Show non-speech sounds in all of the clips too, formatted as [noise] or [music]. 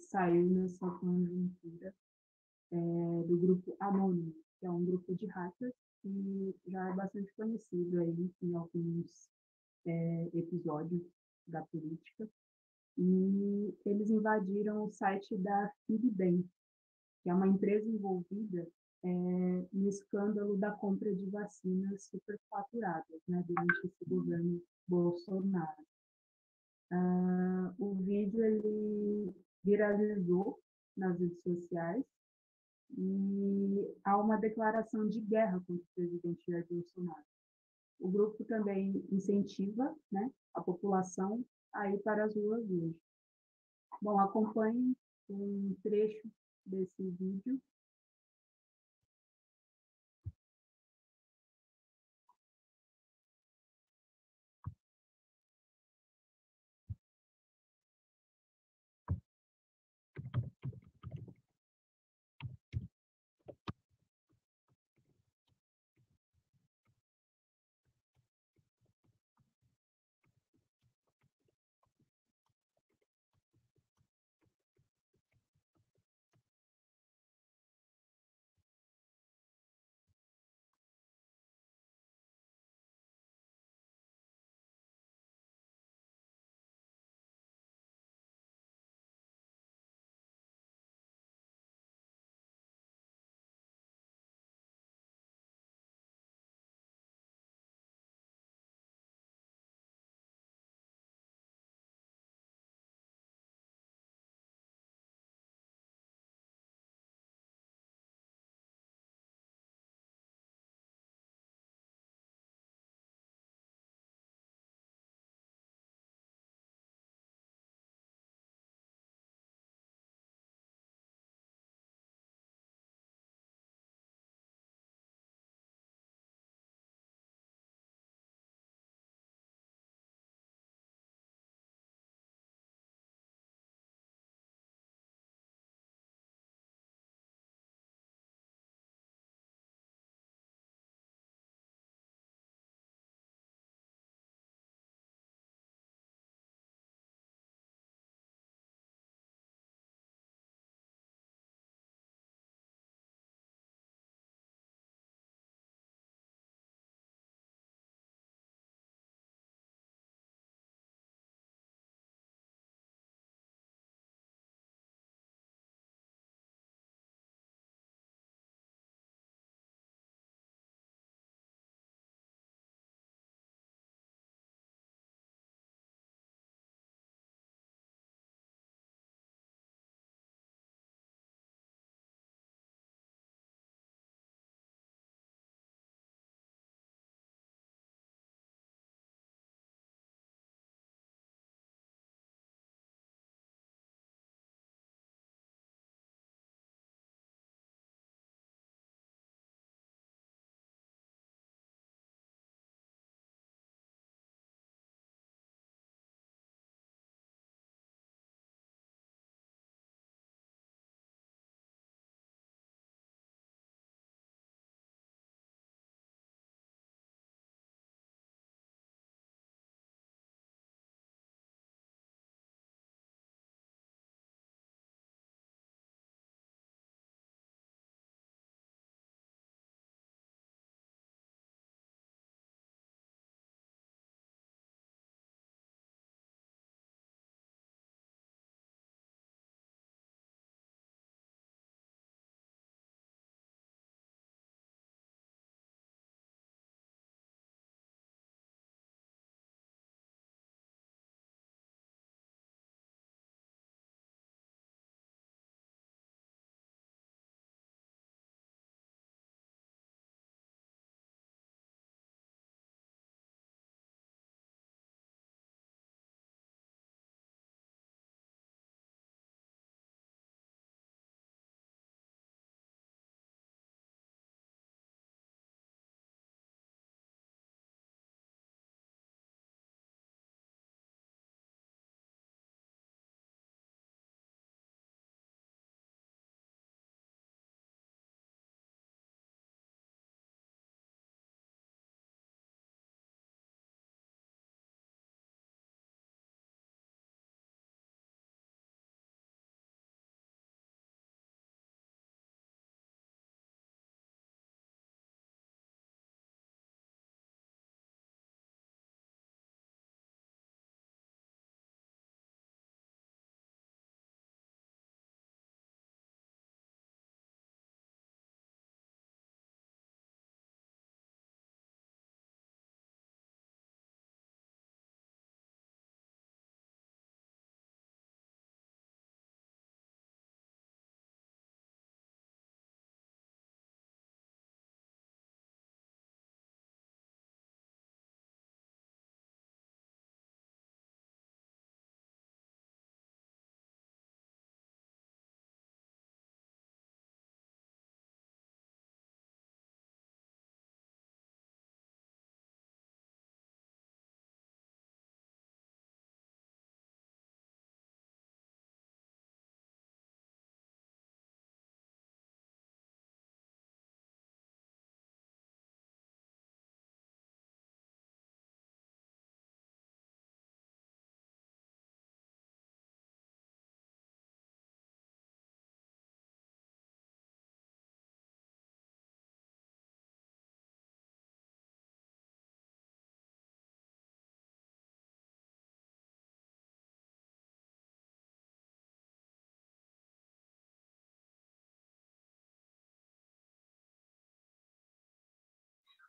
saiu nessa conjuntura é, do grupo Anônimo, que é um grupo de hackers que já é bastante conhecido aí em alguns é, episódios da política. E eles invadiram o site da FibBem, que é uma empresa envolvida é, no escândalo da compra de vacinas superfaturadas né, durante esse governo Bolsonaro. Uh, o vídeo ele viralizou nas redes sociais e há uma declaração de guerra contra o presidente Jair Bolsonaro. O grupo também incentiva né, a população a ir para as ruas hoje. Bom, acompanhe um trecho desse vídeo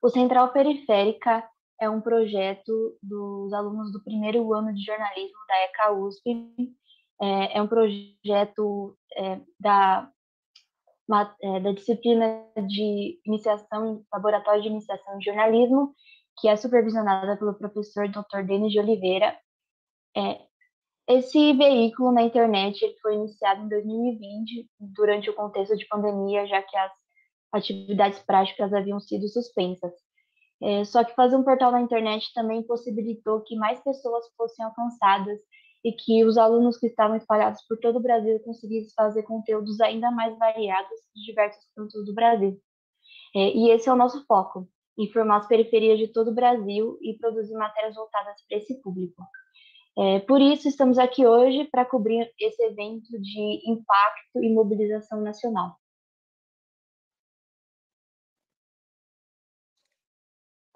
O Central Periférica é um projeto dos alunos do primeiro ano de jornalismo da ECA USP. É, é um projeto é, da, é, da disciplina de iniciação, laboratório de iniciação de jornalismo, que é supervisionada pelo professor Dr. Denis de Oliveira. É, esse veículo na internet foi iniciado em 2020, durante o contexto de pandemia, já que as atividades práticas haviam sido suspensas. É, só que fazer um portal na internet também possibilitou que mais pessoas fossem alcançadas e que os alunos que estavam espalhados por todo o Brasil conseguissem fazer conteúdos ainda mais variados de diversos cantos do Brasil. É, e esse é o nosso foco, informar as periferias de todo o Brasil e produzir matérias voltadas para esse público. É, por isso, estamos aqui hoje para cobrir esse evento de impacto e mobilização nacional.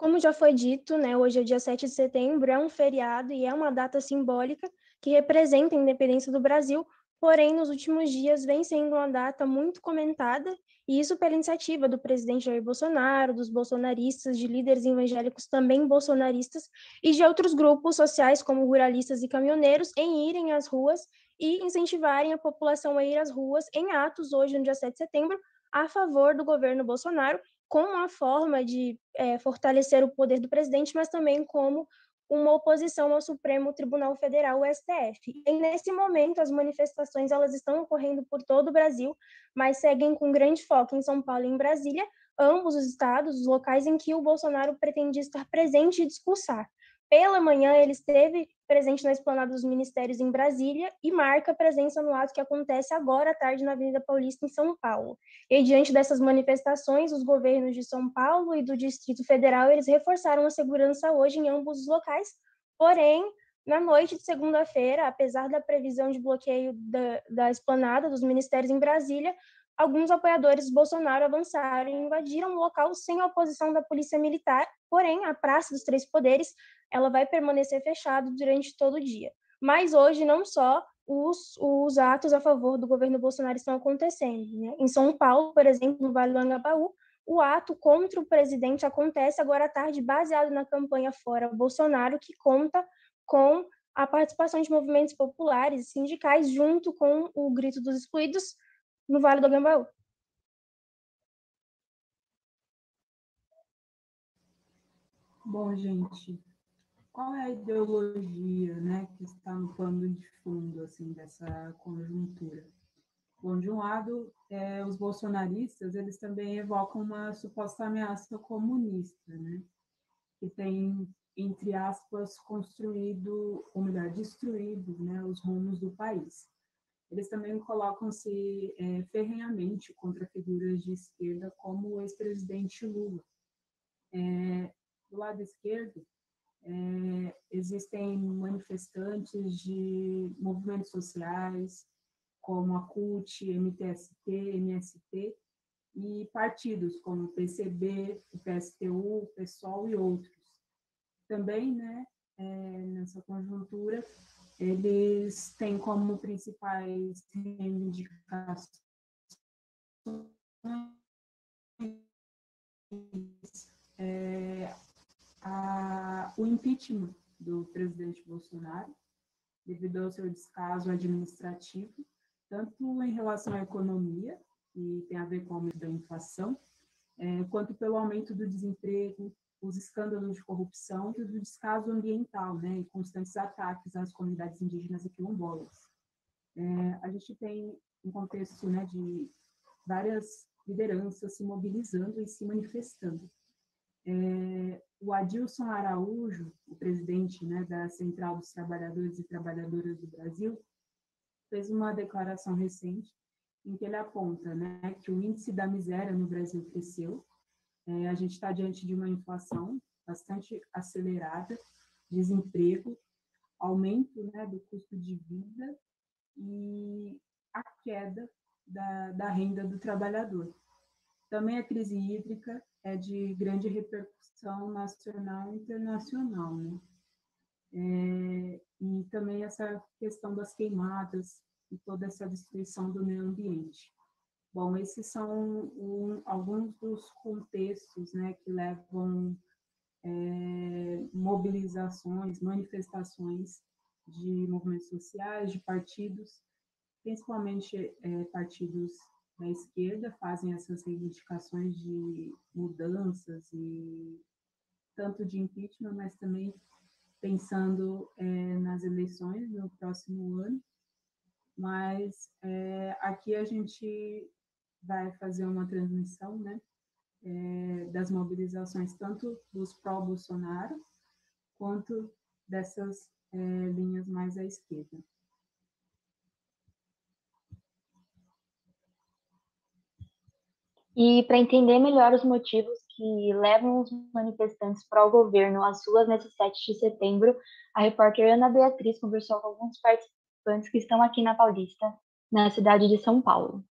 Como já foi dito, né, hoje é dia 7 de setembro, é um feriado e é uma data simbólica que representa a independência do Brasil, porém, nos últimos dias vem sendo uma data muito comentada, e isso pela iniciativa do presidente Jair Bolsonaro, dos bolsonaristas, de líderes evangélicos também bolsonaristas, e de outros grupos sociais, como ruralistas e caminhoneiros, em irem às ruas e incentivarem a população a ir às ruas em atos hoje, no dia 7 de setembro, a favor do governo Bolsonaro como uma forma de é, fortalecer o poder do presidente, mas também como uma oposição ao Supremo Tribunal Federal, o STF. E nesse momento, as manifestações elas estão ocorrendo por todo o Brasil, mas seguem com grande foco em São Paulo e em Brasília, ambos os estados, os locais em que o Bolsonaro pretende estar presente e discursar. Pela manhã, ele esteve presente na esplanada dos ministérios em Brasília e marca presença no ato que acontece agora à tarde na Avenida Paulista, em São Paulo. E diante dessas manifestações, os governos de São Paulo e do Distrito Federal, eles reforçaram a segurança hoje em ambos os locais, porém, na noite de segunda-feira, apesar da previsão de bloqueio da, da esplanada dos ministérios em Brasília, alguns apoiadores Bolsonaro avançaram e invadiram o local sem a oposição da polícia militar, porém, a Praça dos Três Poderes ela vai permanecer fechada durante todo o dia. Mas hoje, não só os, os atos a favor do governo Bolsonaro estão acontecendo. Né? Em São Paulo, por exemplo, no Vale do Angabaú, o ato contra o presidente acontece agora à tarde, baseado na campanha Fora Bolsonaro, que conta com a participação de movimentos populares e sindicais, junto com o Grito dos Excluídos, no Vale do Angabaú. Bom, gente, qual é a ideologia né, que está no pano de fundo assim, dessa conjuntura? Bom, de um lado, é, os bolsonaristas eles também evocam uma suposta ameaça comunista, né, que tem, entre aspas, construído, ou melhor, destruído né, os rumos do país. Eles também colocam-se é, ferrenhamente contra figuras de esquerda, como o ex-presidente Lula. É, do lado esquerdo, é, existem manifestantes de movimentos sociais, como a CUT, MTST, MST, e partidos como o PCB, o PSTU, o PSOL e outros. Também, né, é, nessa conjuntura, eles têm como principais reivindicações é, a, o impeachment do presidente Bolsonaro, devido ao seu descaso administrativo, tanto em relação à economia, que tem a ver com o aumento da inflação, é, quanto pelo aumento do desemprego, os escândalos de corrupção e do descaso ambiental, né, e constantes ataques às comunidades indígenas e quilombolas. É, a gente tem um contexto né, de várias lideranças se mobilizando e se manifestando. É, o Adilson Araújo, o presidente né, da Central dos Trabalhadores e Trabalhadoras do Brasil, fez uma declaração recente em que ele aponta né, que o índice da miséria no Brasil cresceu, é, a gente está diante de uma inflação bastante acelerada, desemprego, aumento né, do custo de vida e a queda da, da renda do trabalhador. Também a crise hídrica é de grande repercussão nacional e internacional, né? É, e também essa questão das queimadas e toda essa destruição do meio ambiente. Bom, esses são um, alguns dos contextos né, que levam é, mobilizações, manifestações de movimentos sociais, de partidos, principalmente é, partidos da esquerda, fazem essas reivindicações de mudanças e tanto de impeachment, mas também pensando é, nas eleições no próximo ano. Mas é, aqui a gente vai fazer uma transmissão, né, é, das mobilizações tanto dos pró-Bolsonaro quanto dessas é, linhas mais à esquerda. E para entender melhor os motivos que levam os manifestantes para o governo às ruas nesse 7 de setembro, a repórter Ana Beatriz conversou com alguns participantes que estão aqui na Paulista, na cidade de São Paulo.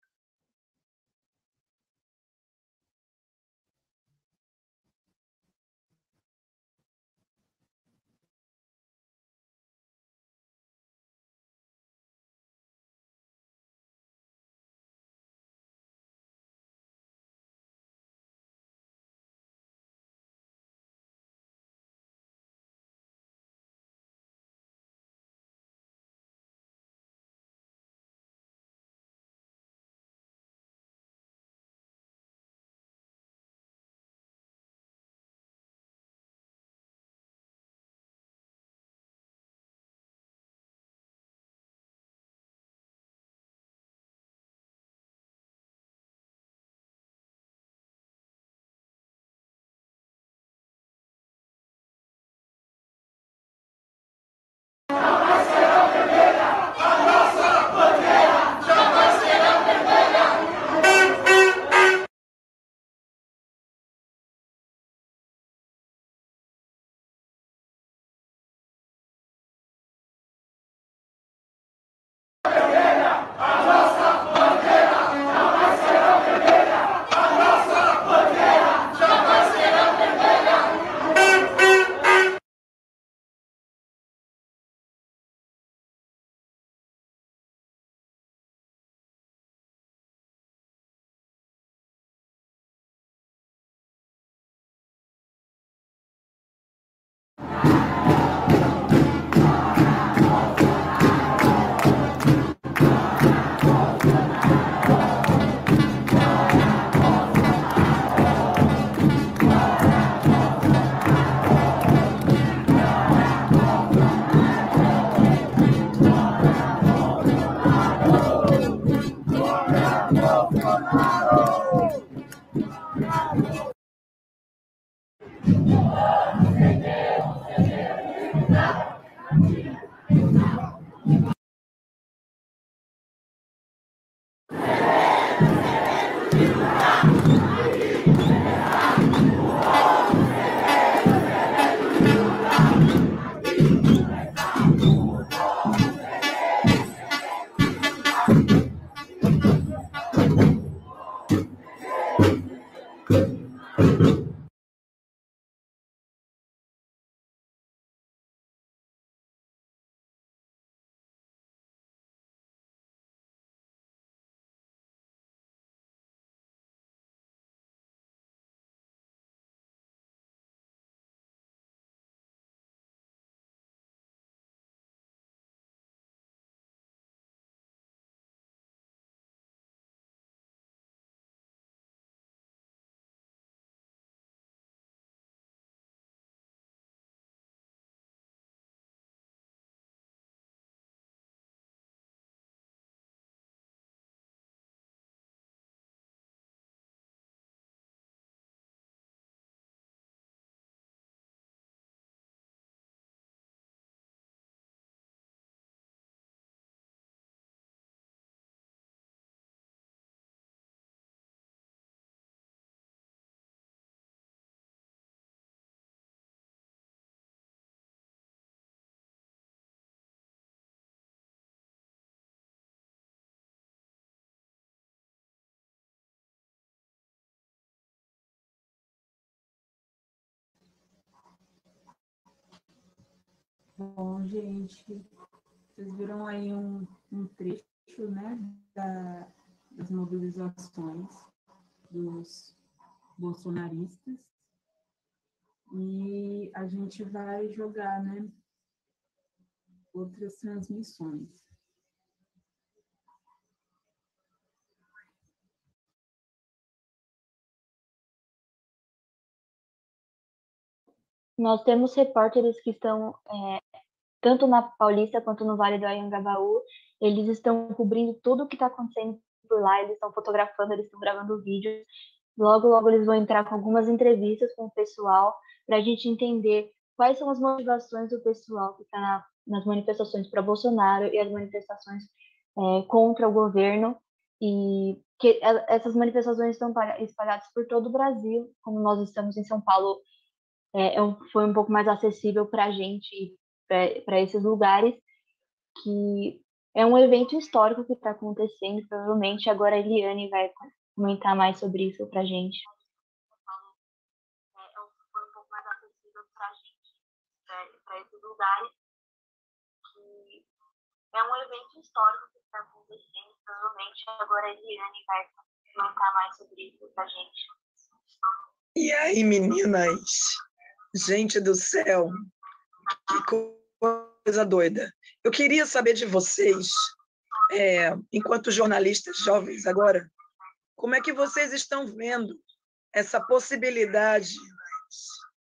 Bom, gente, vocês viram aí um, um trecho, né, da, as mobilizações dos bolsonaristas e a gente vai jogar, né, outras transmissões. Nós temos repórteres que estão é, tanto na Paulista quanto no Vale do Anhangabaú, eles estão cobrindo tudo o que está acontecendo por lá, eles estão fotografando, eles estão gravando vídeos. Logo, logo eles vão entrar com algumas entrevistas com o pessoal para a gente entender quais são as motivações do pessoal que está na, nas manifestações para Bolsonaro e as manifestações é, contra o governo e que essas manifestações estão espalhadas por todo o Brasil, como nós estamos em São Paulo, é, é foi um pouco mais acessível para a gente para esses lugares, que é um evento histórico que está acontecendo, provavelmente agora a Eliane vai comentar mais sobre isso para a gente. Foi um pouco mais acessível para a gente, para esses lugares, que é um evento histórico que está acontecendo, provavelmente agora a Eliane vai comentar mais sobre isso para a gente. E aí, meninas? Gente do céu, que coisa doida. Eu queria saber de vocês, é, enquanto jornalistas jovens agora, como é que vocês estão vendo essa possibilidade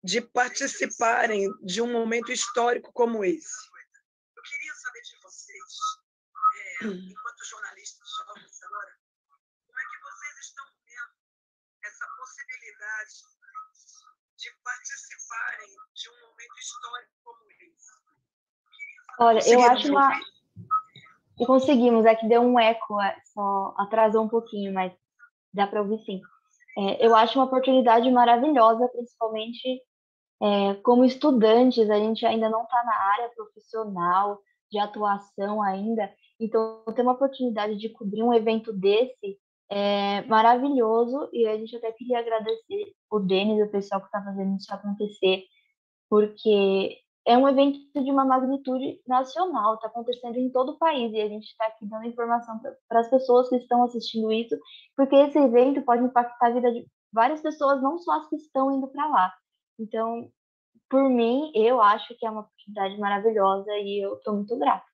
de participarem de um momento histórico como esse? Eu queria saber de vocês, é, enquanto jornalistas participarem de um momento histórico como esse? Olha, eu acho uma. E conseguimos, é que deu um eco, é, só atrasou um pouquinho, mas dá para ouvir sim. É, eu acho uma oportunidade maravilhosa, principalmente é, como estudantes, a gente ainda não está na área profissional de atuação ainda, então ter uma oportunidade de cobrir um evento desse é maravilhoso e a gente até queria agradecer o Denis, o pessoal que está fazendo isso acontecer, porque é um evento de uma magnitude nacional, está acontecendo em todo o país e a gente está aqui dando informação para as pessoas que estão assistindo isso, porque esse evento pode impactar a vida de várias pessoas, não só as que estão indo para lá. Então, por mim, eu acho que é uma oportunidade maravilhosa e eu estou muito grata.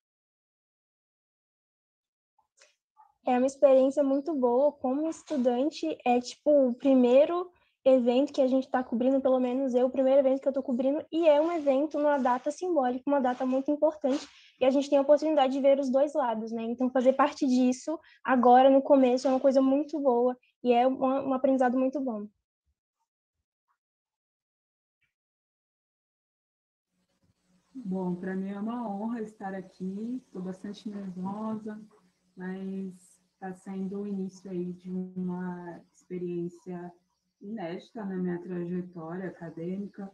É uma experiência muito boa. Como estudante, é tipo o primeiro evento que a gente está cobrindo, pelo menos eu, o primeiro evento que eu estou cobrindo, e é um evento numa data simbólica, uma data muito importante, e a gente tem a oportunidade de ver os dois lados, né? Então, fazer parte disso agora, no começo, é uma coisa muito boa, e é um, um aprendizado muito bom. Bom, para mim é uma honra estar aqui, estou bastante nervosa, mas está sendo o início aí de uma experiência inédita na minha trajetória acadêmica.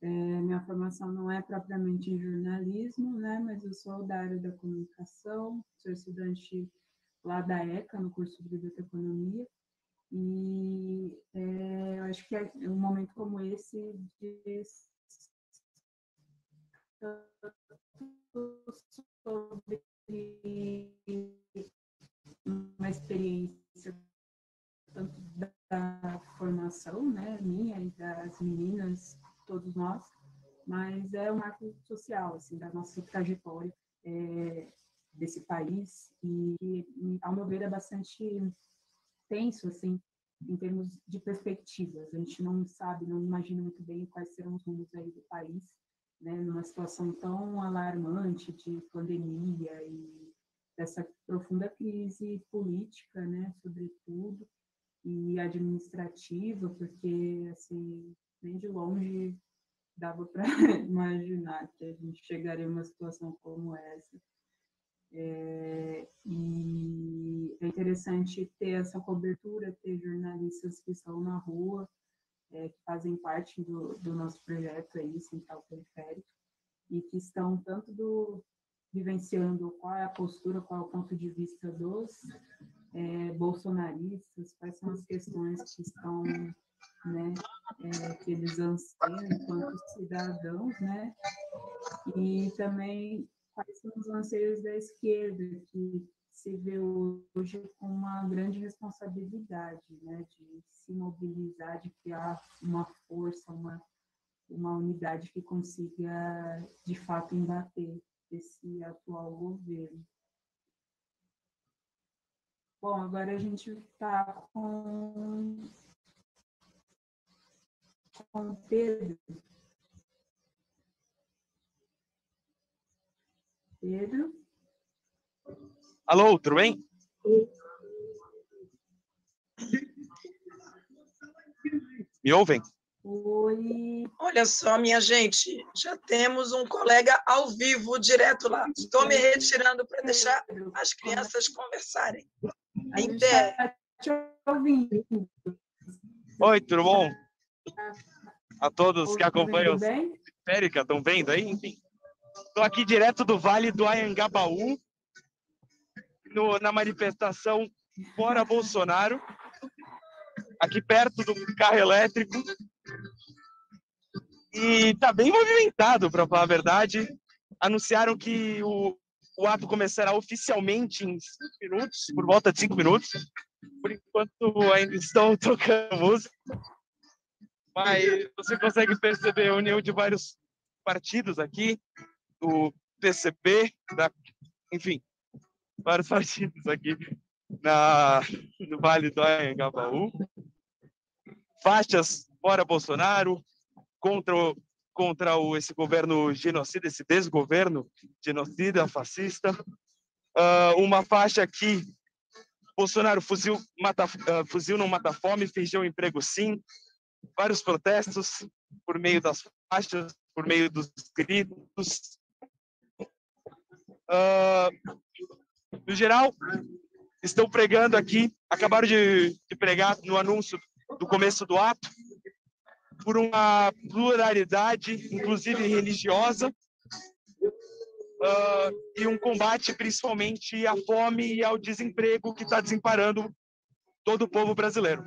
É, minha formação não é propriamente em jornalismo, né, mas eu sou da área da comunicação, sou estudante lá da ECA, no curso de Biblioteconomia, e é, eu acho que é um momento como esse de sobre uma experiência tanto da formação, né, minha e das meninas, todos nós, mas é um marco social, assim, da nossa trajetória é, desse país e, ao meu ver, é bastante tenso, assim, em termos de perspectivas. A gente não sabe, não imagina muito bem quais serão os rumos aí do país, né, numa situação tão alarmante de pandemia e dessa profunda crise política, né, sobretudo, e administrativa, porque, assim, nem de longe dava para [laughs] imaginar que a gente chegaria a uma situação como essa. É, e é interessante ter essa cobertura, ter jornalistas que estão na rua, é, que fazem parte do, do nosso projeto aí, Central Periférico, e que estão tanto do, vivenciando qual é a postura, qual é o ponto de vista dos é, bolsonaristas, quais são as questões que estão, né, é, que eles anseiam enquanto cidadãos, né, e também quais são os anseios da esquerda, que se vê hoje com uma grande responsabilidade, né, de se mobilizar, de criar uma força, uma, uma unidade que consiga, de fato, embater esse atual governo. Bom, agora a gente está com, com Pedro. Pedro? Alô, tudo bem? Me ouvem? Oi. Olha só, minha gente, já temos um colega ao vivo, direto lá. Estou me retirando para deixar as crianças conversarem. A Inter... está te ouvindo. Oi, tudo bom? A todos que Tudo acompanham bem? a Férica, estão vendo aí? Enfim. Estou aqui direto do Vale do Anhangabaú, no, na manifestação Fora Bolsonaro, aqui perto do carro elétrico. E está bem movimentado, para falar a verdade. Anunciaram que o, o ato começará oficialmente em cinco minutos, por volta de cinco minutos. Por enquanto ainda estão tocando música. Mas você consegue perceber a união de vários partidos aqui, o PCP, da, enfim, vários partidos aqui na, no Vale do Anhangabaú. Faixas fora Bolsonaro, contra, o- contra o, esse governo genocida, esse desgoverno genocida, fascista. Ah, uma faixa aqui, Bolsonaro fuzil, mata, ah, fuzil não mata fome, fingiu emprego sim. Vários protestos por meio das faixas, por meio dos gritos. Ah, no geral, estão pregando aqui, acabaram de, de pregar no anúncio do começo do ato, por uma pluralidade, inclusive religiosa, ah, e um combate principalmente à fome e ao desemprego que está desemparando todo o povo brasileiro.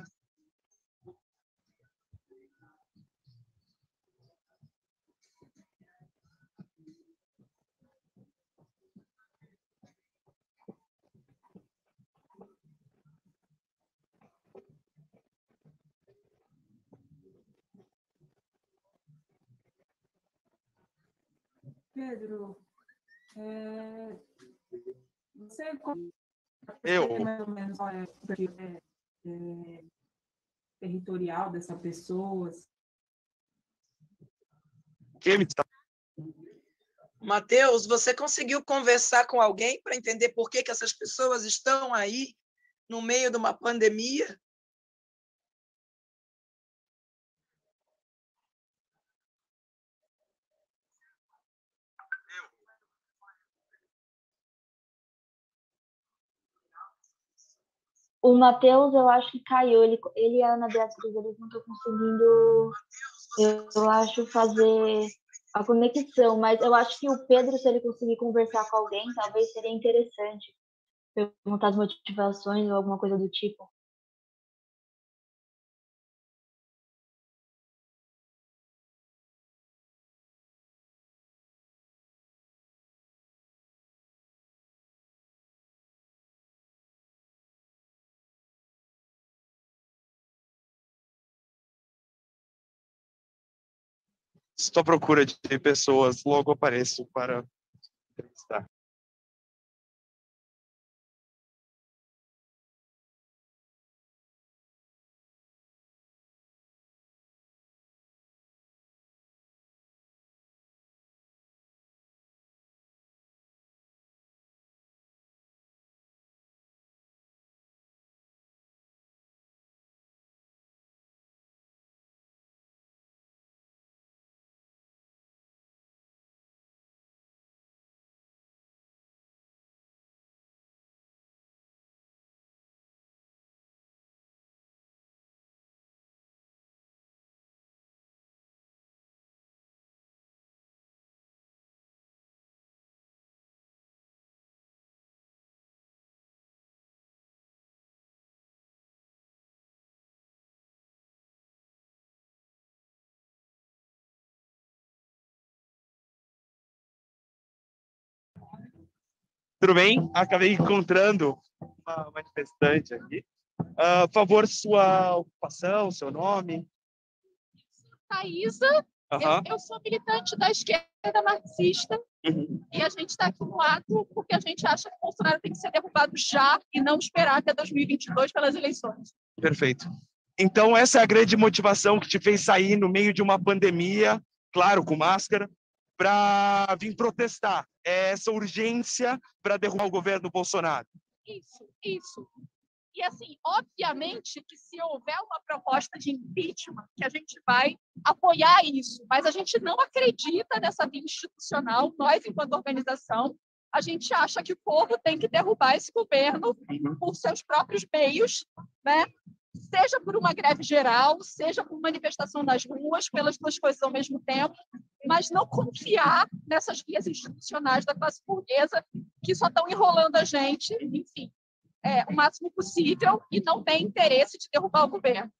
Pedro, é, você consegue Eu, mais ou menos qual é o perfil, é, é, territorial dessa pessoa? quem me está Matheus, você conseguiu conversar com alguém para entender por que, que essas pessoas estão aí no meio de uma pandemia? O Matheus, eu acho que caiu. Ele, ele e a Ana Beatriz, eles não estão conseguindo, eu, eu acho, fazer a conexão. Mas eu acho que o Pedro, se ele conseguir conversar com alguém, talvez seria interessante. Perguntar as motivações ou alguma coisa do tipo. Estou à procura de pessoas, logo apareço para entrevistar. Tudo bem? Acabei encontrando uma manifestante aqui. Uh, por favor, sua ocupação, seu nome. Thaisa, uhum. eu, eu, sou militante da esquerda marxista uhum. e a gente está aqui no ato porque a gente acha que o Bolsonaro tem que ser derrubado já e não esperar até 2022 pelas eleições. Perfeito. Então, essa é a grande motivação que te fez sair no meio de uma pandemia, claro, com máscara, para vir protestar. É essa urgência para derrubar o governo Bolsonaro. Isso, isso. E, assim, obviamente que se houver uma proposta de impeachment, que a gente vai apoiar isso, mas a gente não acredita nessa via institucional, nós, enquanto organização, a gente acha que o povo tem que derrubar esse governo por seus próprios meios, né? Seja por uma greve geral, seja por manifestação nas ruas, pelas duas coisas ao mesmo tempo, mas não confiar nessas vias institucionais da classe burguesa que só estão enrolando a gente, enfim, é, o máximo possível e não tem interesse de derrubar o governo.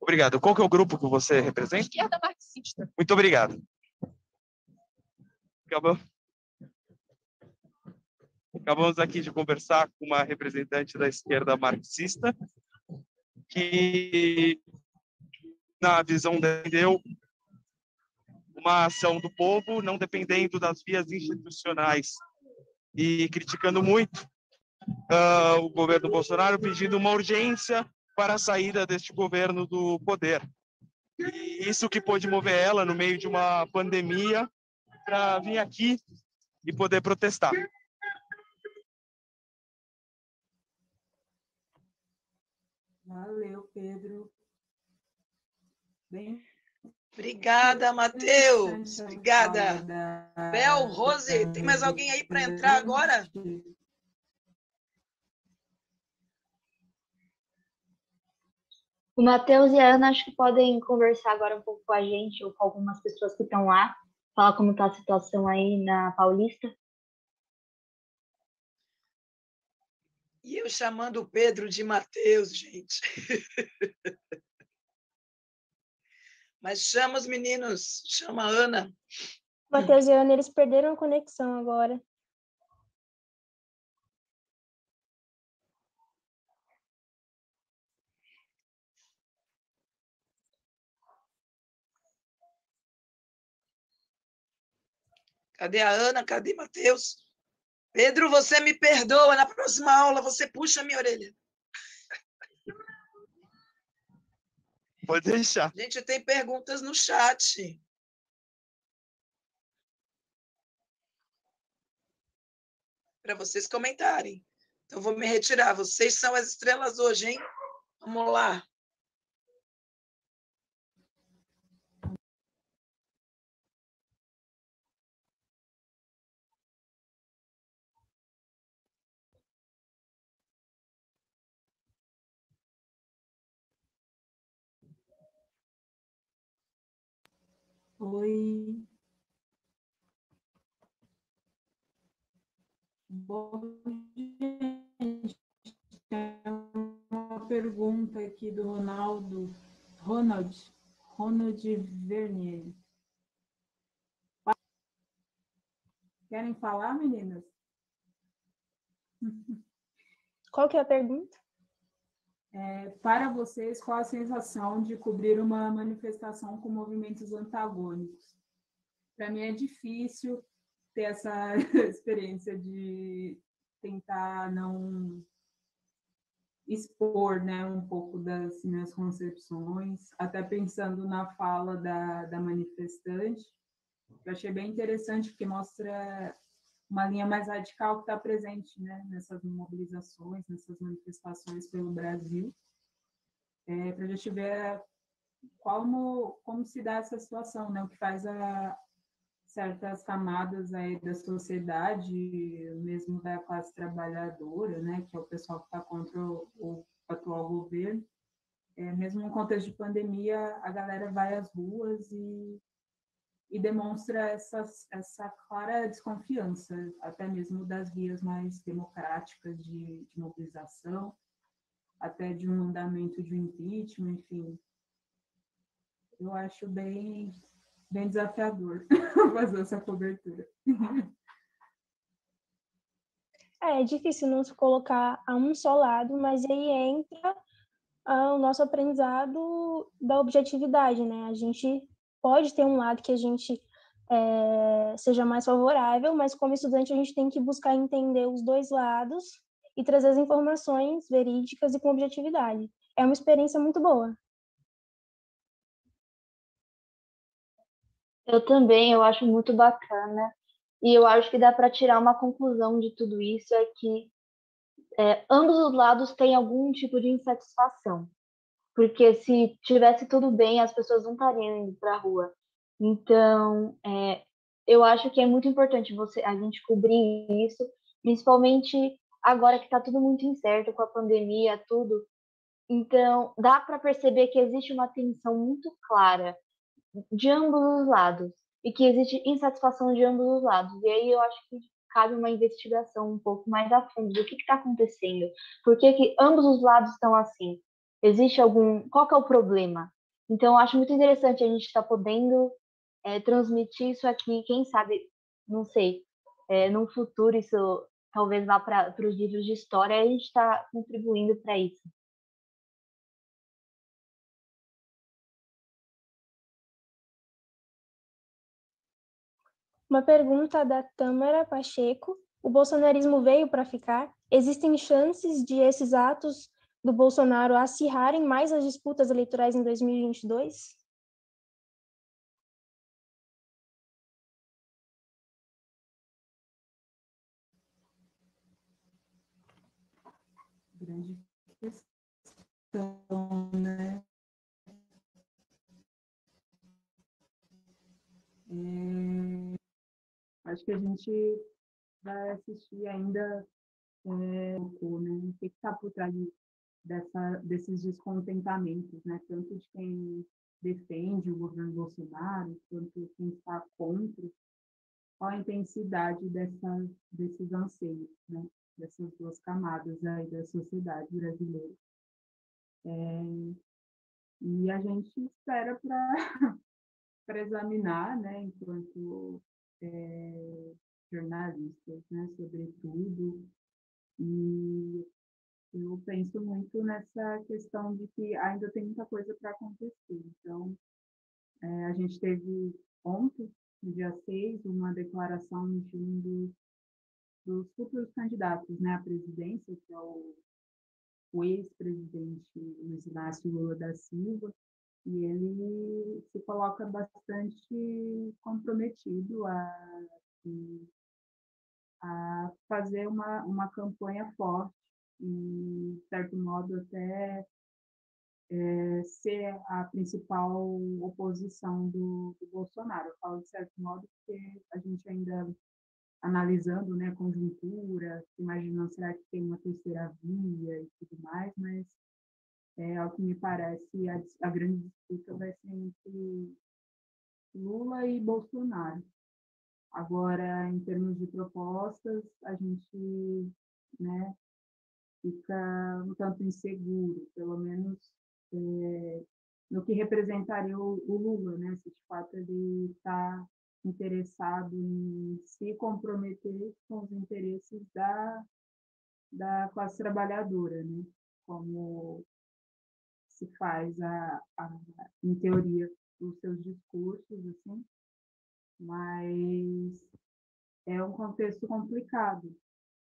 Obrigado. Qual que é o grupo que você representa? Esquerda marxista. Muito obrigado. Acabou. Acabamos aqui de conversar com uma representante da esquerda marxista que, na visão dele, uma ação do povo, não dependendo das vias institucionais e criticando muito uh, o governo Bolsonaro, pedindo uma urgência para a saída deste governo do poder. E isso que pôde mover ela no meio de uma pandemia para vir aqui e poder protestar. Valeu, Pedro. Bem. Obrigada, Matheus. Obrigada. Bel, Rose, tem mais alguém aí para entrar agora? O Matheus e a Ana acho que podem conversar agora um pouco com a gente ou com algumas pessoas que estão lá, falar como está a situação aí na Paulista. E eu chamando o Pedro de Mateus, gente. [laughs] Mas chama os meninos, chama a Ana. Matheus e Ana, eles perderam a conexão agora. Cadê a Ana? Cadê Matheus? Pedro, você me perdoa. Na próxima aula, você puxa a minha orelha. Pode deixar. Gente, tem perguntas no chat. Para vocês comentarem. Então, vou me retirar. Vocês são as estrelas hoje, hein? Vamos lá. Oi. Bom, gente, uma pergunta aqui do Ronaldo, Ronald, Ronald Vernier. Querem falar, meninas? [laughs] Qual que é a pergunta? É, para vocês, qual a sensação de cobrir uma manifestação com movimentos antagônicos? Para mim é difícil ter essa [laughs] experiência de tentar não expor né, um pouco das minhas concepções, até pensando na fala da, da manifestante, eu achei bem interessante, porque mostra uma linha mais radical que está presente né, nessas mobilizações, nessas manifestações pelo Brasil, é, para a gente ver como, como se dá essa situação, né, o que faz a certas camadas aí da sociedade, mesmo da classe trabalhadora, né, que é o pessoal que está contra o, o atual governo, é, mesmo no contexto de pandemia, a galera vai às ruas e e demonstra essa, essa clara desconfiança, até mesmo das vias mais democráticas de, de mobilização, até de um andamento de impeachment, enfim. Eu acho bem, bem desafiador [laughs] fazer essa cobertura. É, é difícil não se colocar a um só lado, mas aí entra ah, o nosso aprendizado da objetividade, né? A gente pode ter um lado que a gente é, seja mais favorável, mas como estudante a gente tem que buscar entender os dois lados e trazer as informações verídicas e com objetividade. É uma experiência muito boa. Eu também, eu acho muito bacana. E eu acho que dá para tirar uma conclusão de tudo isso é que é, ambos os lados têm algum tipo de insatisfação. Porque se tivesse tudo bem, as pessoas não estariam indo para a rua. Então, é, eu acho que é muito importante você a gente cobrir isso, principalmente agora que está tudo muito incerto com a pandemia, tudo. Então, dá para perceber que existe uma tensão muito clara de ambos os lados e que existe insatisfação de ambos os lados. E aí eu acho que cabe uma investigação um pouco mais a fundo do que está acontecendo, por que, que ambos os lados estão assim, existe algum, qual que é o problema? Então eu acho muito interessante a gente estar tá podendo é, transmitir isso aqui, quem sabe, não sei, é, no futuro isso talvez vá para os livros de história a gente está contribuindo para isso. Uma pergunta da Tâmara Pacheco. O bolsonarismo veio para ficar? Existem chances de esses atos do Bolsonaro acirrarem mais as disputas eleitorais em 2022? Grande questão, né? É acho que a gente vai assistir ainda é, né? o que está por trás dessa, desses descontentamentos, né? Tanto de quem defende o governo Bolsonaro, quanto quem está contra, qual a intensidade dessa, desses anseios, né? Dessas duas camadas aí da sociedade brasileira. É, e a gente espera para [laughs] examinar, né, enquanto é, jornalistas, né, sobretudo, e eu penso muito nessa questão de que ainda tem muita coisa para acontecer. Então, é, a gente teve ontem, no dia 6, uma declaração de um dos, dos futuros candidatos né, à presidência, que é o, o ex-presidente Luiz Inácio Lula da Silva, e ele se coloca bastante comprometido a, a fazer uma, uma campanha forte e, de certo modo, até é, ser a principal oposição do, do, Bolsonaro. Eu falo de certo modo porque a gente ainda analisando né, conjuntura, imaginando será que tem uma terceira via e tudo mais, mas é, ao que me parece, a, a grande disputa vai ser entre Lula e Bolsonaro. Agora, em termos de propostas, a gente né, fica um tanto inseguro, pelo menos é, no que representaria o, o, Lula, né? se de fato ele está interessado em se comprometer com os interesses da, da classe trabalhadora, né? como se faz a, a, em teoria os seus discursos assim mas é um contexto complicado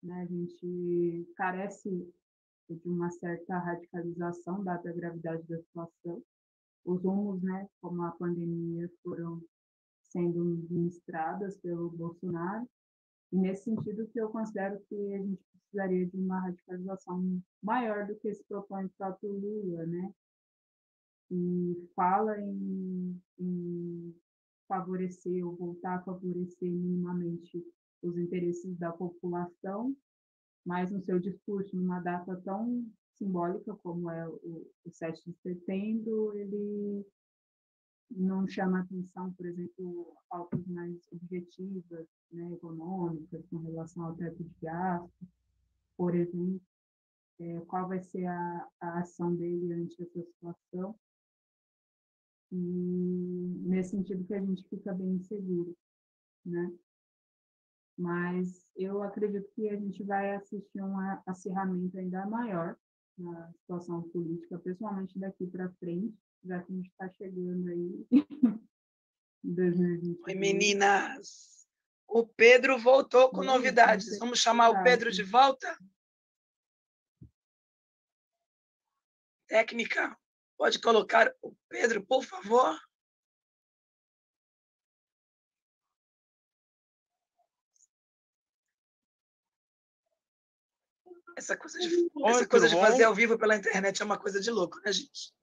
né a gente carece de uma certa radicalização dada a gravidade da situação os rumos né como a pandemia foram sendo ministradas pelo Bolsonaro e nesse sentido que eu considero que a gente precisaria de uma radicalização maior do que se propõe o próprio Lula, né? E fala em, em favorecer ou voltar a favorecer minimamente os interesses da população, mas no seu discurso, numa data tão simbólica como é o, o 7 de setembro, ele não chama atenção, por exemplo, pautas mais objetivas, né, econômicas, com relação ao teto de gasto, por exemplo, é, qual vai ser a, a ação dele ante essa situação. E nesse sentido que a gente fica bem inseguro, né? Mas eu acredito que a gente vai assistir um acirramento ainda maior na situação política, principalmente daqui para frente, já que a gente está chegando aí [laughs] em 2020. Oi, meninas! O Pedro voltou com novidades. Vamos chamar o Pedro de volta? Técnica, pode colocar o Pedro, por favor? Essa coisa de, Oi, essa coisa de fazer ao vivo pela internet é uma coisa de louco, né, gente?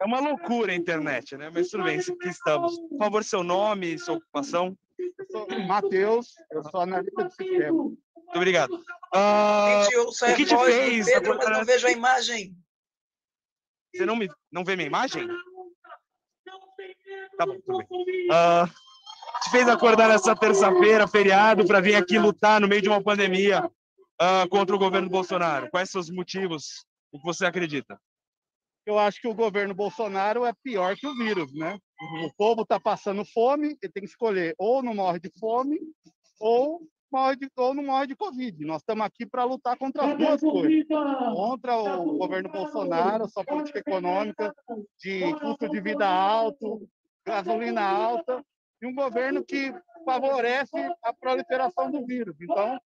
É uma loucura a internet, né? Mas tudo bem, aqui estamos. Por favor, seu nome, sua ocupação. Eu sou Matheus, eu sou analista de sistema. Muito obrigado. Uh, gente, eu só o que te fez? Pedro, mas não vejo a imagem. Você não, me, não vê minha imagem? Tá bom, tudo bem. Uh, te fez acordar nessa terça-feira, feriado, para vir aqui lutar no meio de uma pandemia uh, contra o governo Bolsonaro? Quais são os motivos? O que você acredita? Eu acho que o governo Bolsonaro é pior que o vírus, né? Uhum. O povo está passando fome, ele tem que escolher ou não morre de fome ou morre de, ou não morre de Covid. Nós estamos aqui para lutar contra as duas coisas. Contra o governo Bolsonaro, sua política econômica de custo de vida alto, gasolina alta, e um governo que favorece a proliferação do vírus. Então,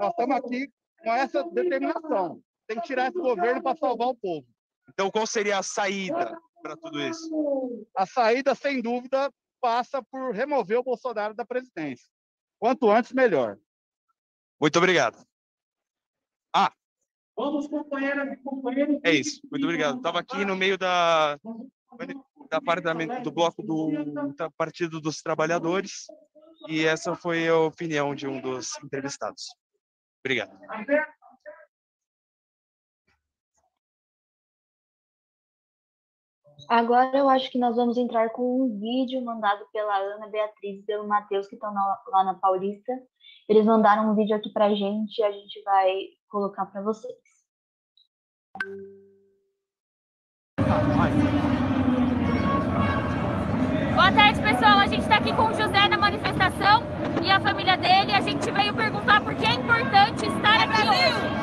nós estamos aqui com essa determinação. Tem que tirar esse governo para salvar o povo. Então, qual seria a saída para tudo isso? A saída, sem dúvida, passa por remover o Bolsonaro da presidência. Quanto antes, melhor. Muito obrigado. Ah. Vamos, companheira, companheiro. É isso. Muito obrigado. Estava aqui no meio da, da parte do bloco do Partido dos Trabalhadores e essa foi a opinião de um dos entrevistados. Obrigado. Agora eu acho que nós vamos entrar com um vídeo mandado pela Ana Beatriz e pelo Matheus, que estão lá na Paulista. Eles mandaram um vídeo aqui para a gente e a gente vai colocar para vocês. Boa tarde, pessoal. A gente está aqui com o José na e a família dele. A gente veio perguntar por que é importante estar aqui hoje.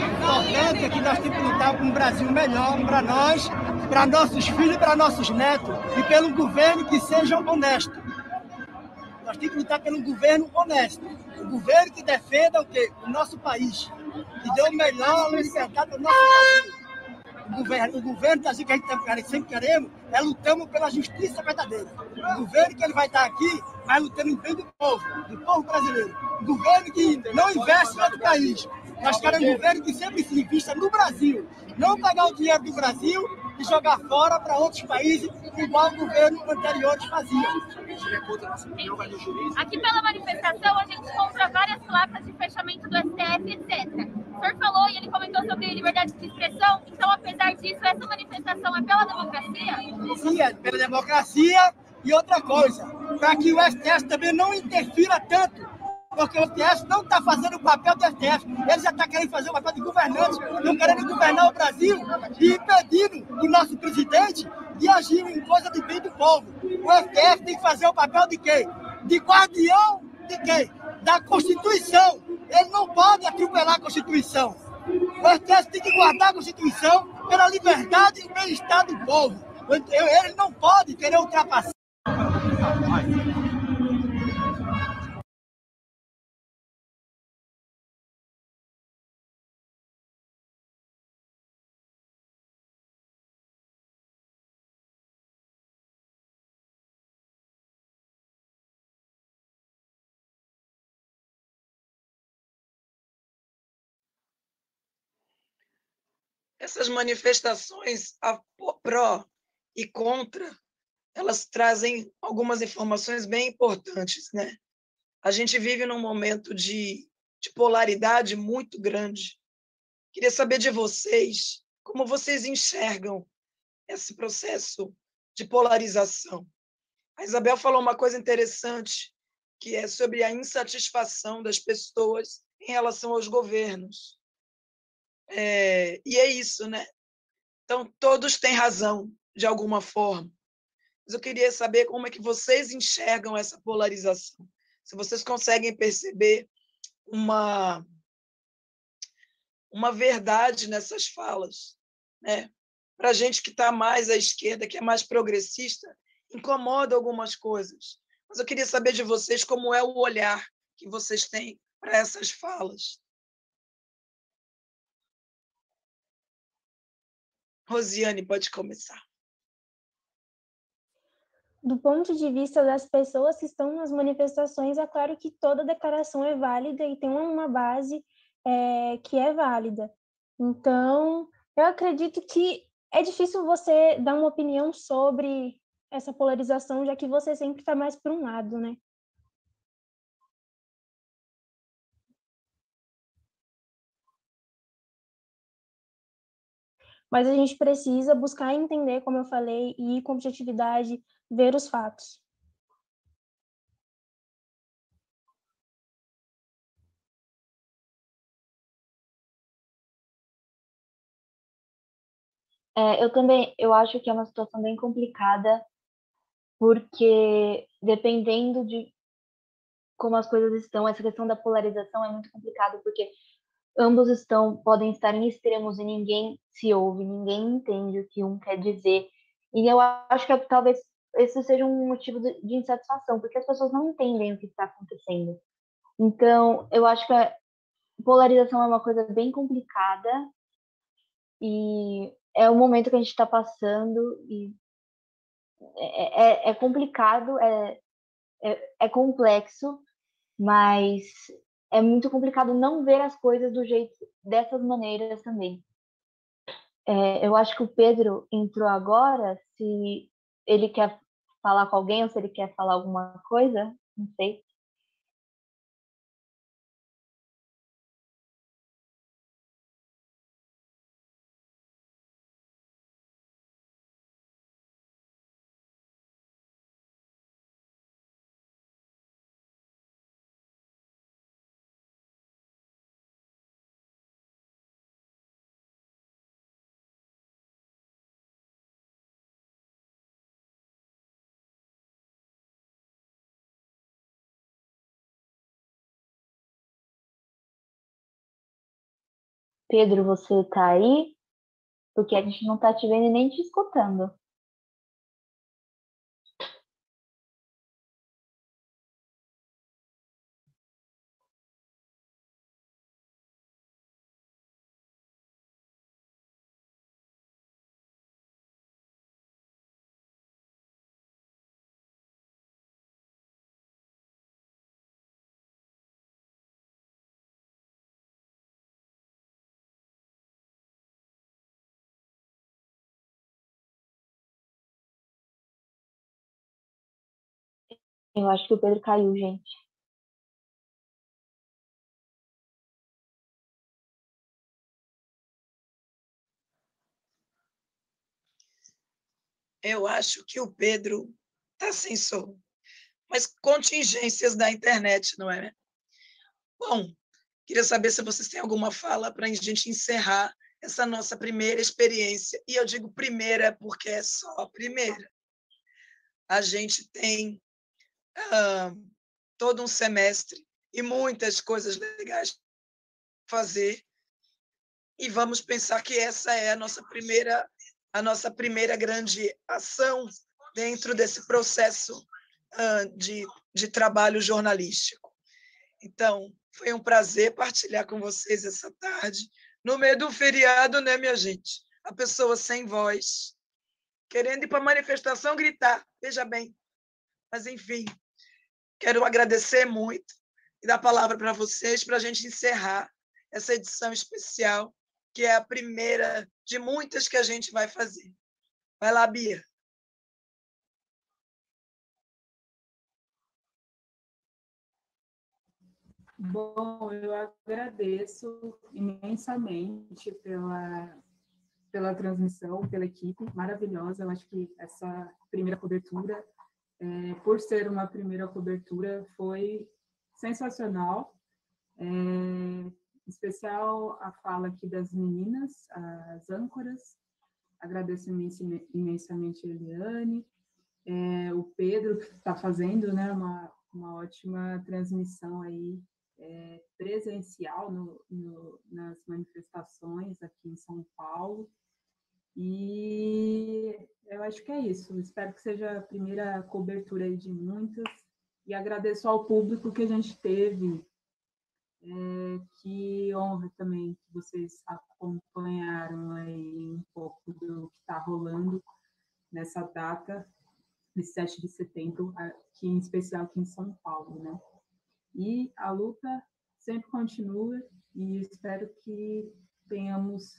É importante é que nós temos que lutar por um Brasil melhor para nós, para nossos filhos e para nossos netos e pelo governo que seja honesto. Nós temos que lutar pelo governo honesto. O governo que defenda o quê? O nosso país. Que dê o melhor liberdade para o nosso Brasil o governo, o governo que a gente sempre queremos é lutando pela justiça verdadeira. O governo que ele vai estar aqui vai lutando em bem do povo, do povo brasileiro. O governo que não investe em outro país. Nós queremos um governo que sempre se invista no Brasil. Não pegar o dinheiro do Brasil e jogar fora para outros países, igual o governo anterior fazia. Aqui pela manifestação, a gente encontra várias placas de fechamento do STF, etc. O senhor falou e ele comentou sobre liberdade de expressão, então, apesar disso, essa manifestação é pela democracia? Sim, é pela democracia e outra coisa, para que o STF também não interfira tanto porque o STF não está fazendo o papel do STF. Ele já está querendo fazer o papel de governante, não querendo governar o Brasil e impedindo o nosso presidente de agir em coisa de bem do povo. O STF tem que fazer o papel de quem? De guardião de quem? Da Constituição. Ele não pode atropelar a Constituição. O STF tem que guardar a Constituição pela liberdade e bem-estar do povo. Ele não pode querer ultrapassar. Essas manifestações a pró e contra, elas trazem algumas informações bem importantes, né? A gente vive num momento de, de polaridade muito grande. Queria saber de vocês como vocês enxergam esse processo de polarização. A Isabel falou uma coisa interessante, que é sobre a insatisfação das pessoas em relação aos governos. É, e é isso, né? Então, todos têm razão, de alguma forma. Mas eu queria saber como é que vocês enxergam essa polarização. se vocês conseguem perceber uma uma verdade nessas falas, né? Para gente que está mais à esquerda, que é mais progressista, incomoda algumas coisas. Mas eu queria saber de vocês como é o olhar que vocês têm para essas falas. Rosiane, pode começar. Do ponto de vista das pessoas que estão nas manifestações, é claro que toda declaração é válida e tem uma base é, que é válida. Então, eu acredito que é difícil você dar uma opinião sobre essa polarização, já que você sempre está mais para um lado, né? Mas a gente precisa buscar entender, como eu falei, e ir com objetividade, ver os fatos. É, eu também, eu acho que é uma situação bem complicada, porque dependendo de como as coisas estão, essa questão da polarização é muito complicado, porque ambos estão podem estar em extremos e ninguém se ouve, ninguém entende o que um quer dizer. E eu acho que talvez esse seja um motivo de insatisfação, porque as pessoas não entendem o que está acontecendo. Então, eu acho que a polarização é uma coisa bem complicada e é o momento que a gente está passando e é, é, é complicado, é, é, é, complexo, mas é muito complicado não ver as coisas do jeito dessas maneiras também. É, eu acho que o Pedro entrou agora, se ele quer falar com alguém ou se ele quer falar alguma coisa, não sei. Pedro, você tá aí? Porque a gente não tá te vendo e nem te escutando. Eu acho que o Pedro caiu, gente. Eu acho que o Pedro está sem som. Mas contingências da internet, não é? Bom, queria saber se vocês têm alguma fala para a gente encerrar essa nossa primeira experiência. E eu digo primeira porque é só a primeira. A gente tem todo um semestre e muitas coisas legais fazer. E vamos pensar que essa é a nossa primeira a nossa primeira grande ação dentro desse processo de, de trabalho jornalístico. Então, foi um prazer partilhar com vocês essa tarde, no meio do feriado, né, minha gente? A pessoa sem voz, querendo ir para a manifestação gritar, veja bem. Mas, enfim, Quero agradecer muito e dar a palavra para vocês para a gente encerrar essa edição especial, que é a primeira de muitas que a gente vai fazer. Vai lá, Bia. Bom, eu agradeço imensamente pela, pela transmissão, pela equipe maravilhosa. Eu acho que essa primeira cobertura é, por ser uma primeira cobertura, foi sensacional. É, em especial a fala aqui das meninas, as âncoras. Agradeço imensamente a Eliane, é, o Pedro, que está fazendo né, uma, uma ótima transmissão aí é, presencial no, no, nas manifestações aqui em São Paulo. E eu acho que é isso. Espero que seja a primeira cobertura de muitas. E agradeço ao público que a gente teve. É, que honra também que vocês acompanharam aí um pouco do que está rolando nessa data, de 7 de setembro, aqui em especial aqui em São Paulo, né? E a luta sempre continua e espero que tenhamos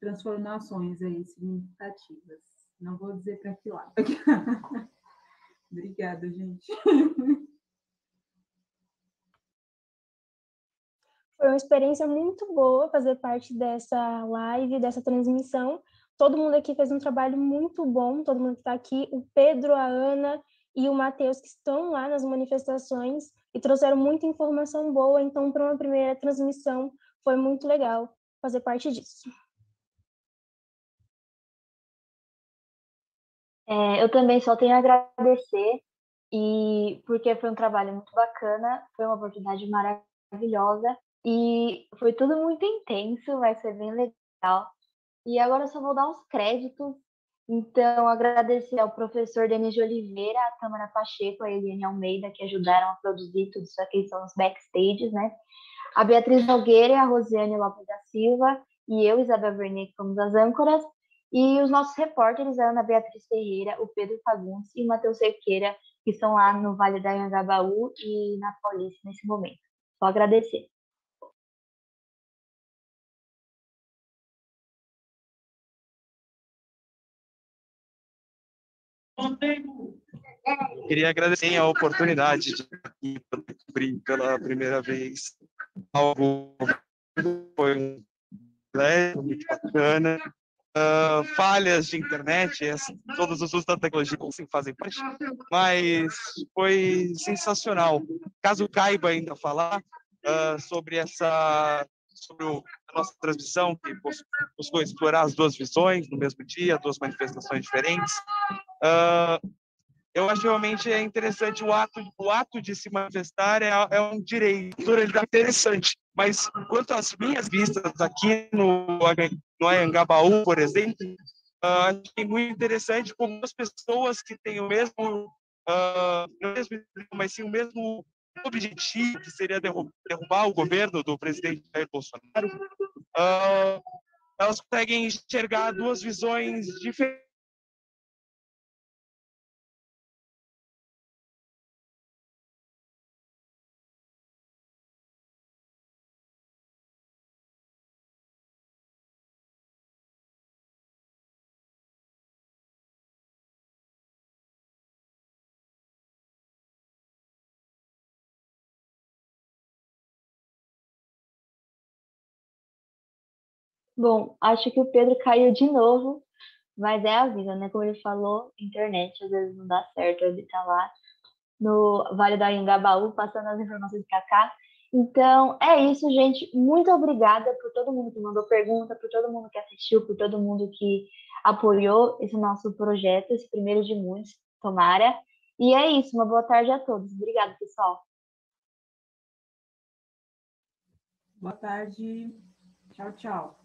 transformações aí significativas. Não vou dizer para que lado. [laughs] Obrigada, gente. Foi uma experiência muito boa fazer parte dessa live, dessa transmissão. Todo mundo aqui fez um trabalho muito bom, todo mundo que está aqui, o Pedro, a Ana e o Matheus, que estão lá nas manifestações e trouxeram muita informação boa. Então, para uma primeira transmissão, foi muito legal fazer parte disso. É, eu também só tenho a agradecer, e porque foi um trabalho muito bacana, foi uma oportunidade maravilhosa, e foi tudo muito intenso, mas foi bem legal. E agora eu só vou dar uns créditos. Então, agradecer ao professor Denis de Oliveira, a Tamara Pacheco, a Eliane Almeida, que ajudaram a produzir tudo isso aqui, são os backstages, né? A Beatriz Nogueira, a Rosiane Lopes da Silva e eu, Isabel Wernick, fomos as âncoras. E os nossos repórteres, a Ana Beatriz Ferreira, o Pedro Fagundes e o Matheus Cerqueira, que estão lá no Vale da Anhangabaú e na Paulista nesse momento. Só agradecer. Queria agradecer a oportunidade de ir pela primeira vez algo foi um muito bacana uh, falhas de internet, todos os usos da tecnologia sim fazem parte, mas foi sensacional. Caso caiba ainda falar uh, sobre essa sobre o, a nossa transmissão que buscou explorar as duas visões no mesmo dia, duas manifestações diferentes. Uh, eu acho realmente é interessante o ato, o ato de se manifestar é, é um direito, ele é interessante. Mas quanto às minhas vistas aqui no, no Ayangabaú, por exemplo, uh, achei muito interessante como as pessoas que têm o mesmo, uh, não mesmo, mas sim o mesmo objetivo, que seria derrubar o governo do presidente Jair Bolsonaro, uh, elas conseguem enxergar duas visões diferentes Bom, acho que o Pedro caiu de novo, mas é a vida, né? Como ele falou, internet às vezes não dá certo, ele tá lá no Vale do Anhangabaú passando as informações para cá. Então, é isso, gente. Muito obrigada por todo mundo que mandou pergunta, por todo mundo que assistiu, por todo mundo que apoiou esse nosso projeto, esse primeiro de muitos, tomara. E é isso, uma boa tarde a todos. Obrigada, pessoal. Boa tarde. Tchau, tchau.